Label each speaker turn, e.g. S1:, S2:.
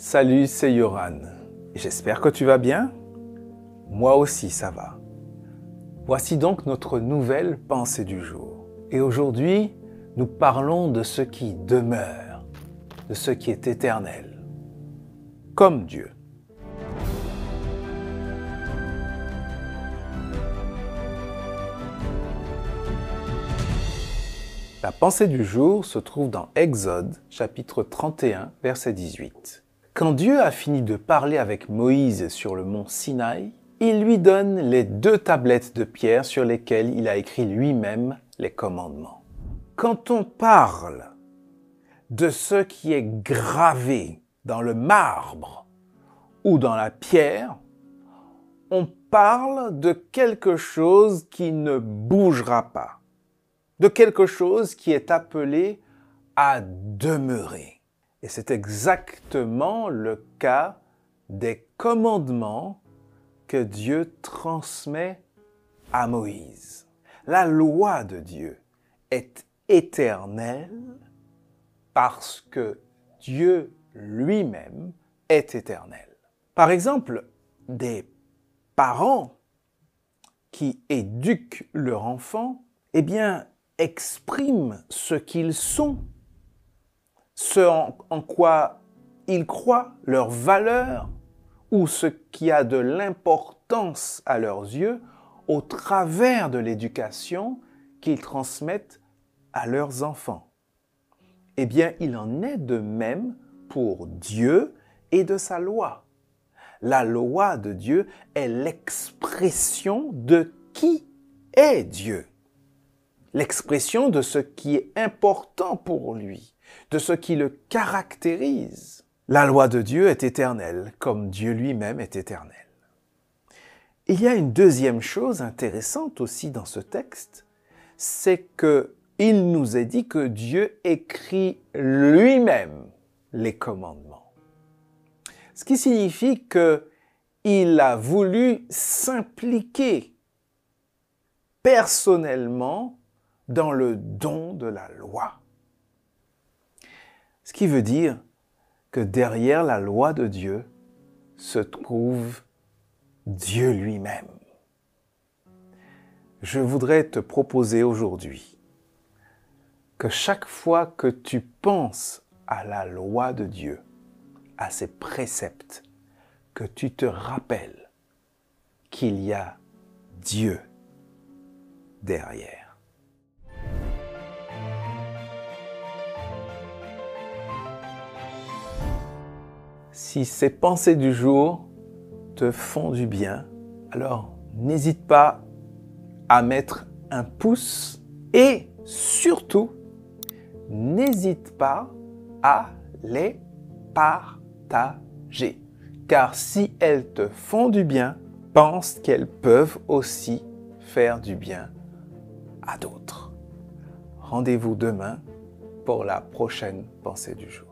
S1: Salut, c'est Yoran. J'espère que tu vas bien. Moi aussi, ça va. Voici donc notre nouvelle pensée du jour. Et aujourd'hui, nous parlons de ce qui demeure, de ce qui est éternel, comme Dieu. La pensée du jour se trouve dans Exode chapitre 31 verset 18. Quand Dieu a fini de parler avec Moïse sur le mont Sinaï, il lui donne les deux tablettes de pierre sur lesquelles il a écrit lui-même les commandements. Quand on parle de ce qui est gravé dans le marbre ou dans la pierre, on parle de quelque chose qui ne bougera pas de quelque chose qui est appelé à demeurer. Et c'est exactement le cas des commandements que Dieu transmet à Moïse. La loi de Dieu est éternelle parce que Dieu lui-même est éternel. Par exemple, des parents qui éduquent leur enfant, eh expriment ce qu'ils sont, ce en, quoi ils croient, leur valeur, ou ce qui a de l'importance à leurs yeux au travers de l'éducation qu'ils transmettent à leurs enfants. Eh bien, il en est de même pour Dieu et de sa loi. La loi de Dieu est l'expression de qui est Dieu l'expression de ce qui est important pour lui, de ce qui le caractérise. La loi de Dieu est éternelle, comme Dieu lui-même est éternel. Il y a une deuxième chose intéressante aussi dans ce texte, c'est que il nous est dit que Dieu écrit lui-même les commandements. Ce qui signifie que il a voulu s'impliquer personnellement dans le don de la loi. Ce qui veut dire que derrière la loi de Dieu se trouve Dieu lui-même. Je voudrais te proposer aujourd'hui que chaque fois que tu penses à la loi de Dieu, à ses préceptes, que tu te rappelles qu'il y a Dieu derrière. Si ces pensées du jour te font du bien, alors n'hésite pas à mettre un pouce et surtout, n'hésite pas à les partager. Car si elles te font du bien, pense qu'elles peuvent aussi faire du bien à d'autres. Rendez-vous demain pour la prochaine pensée du jour.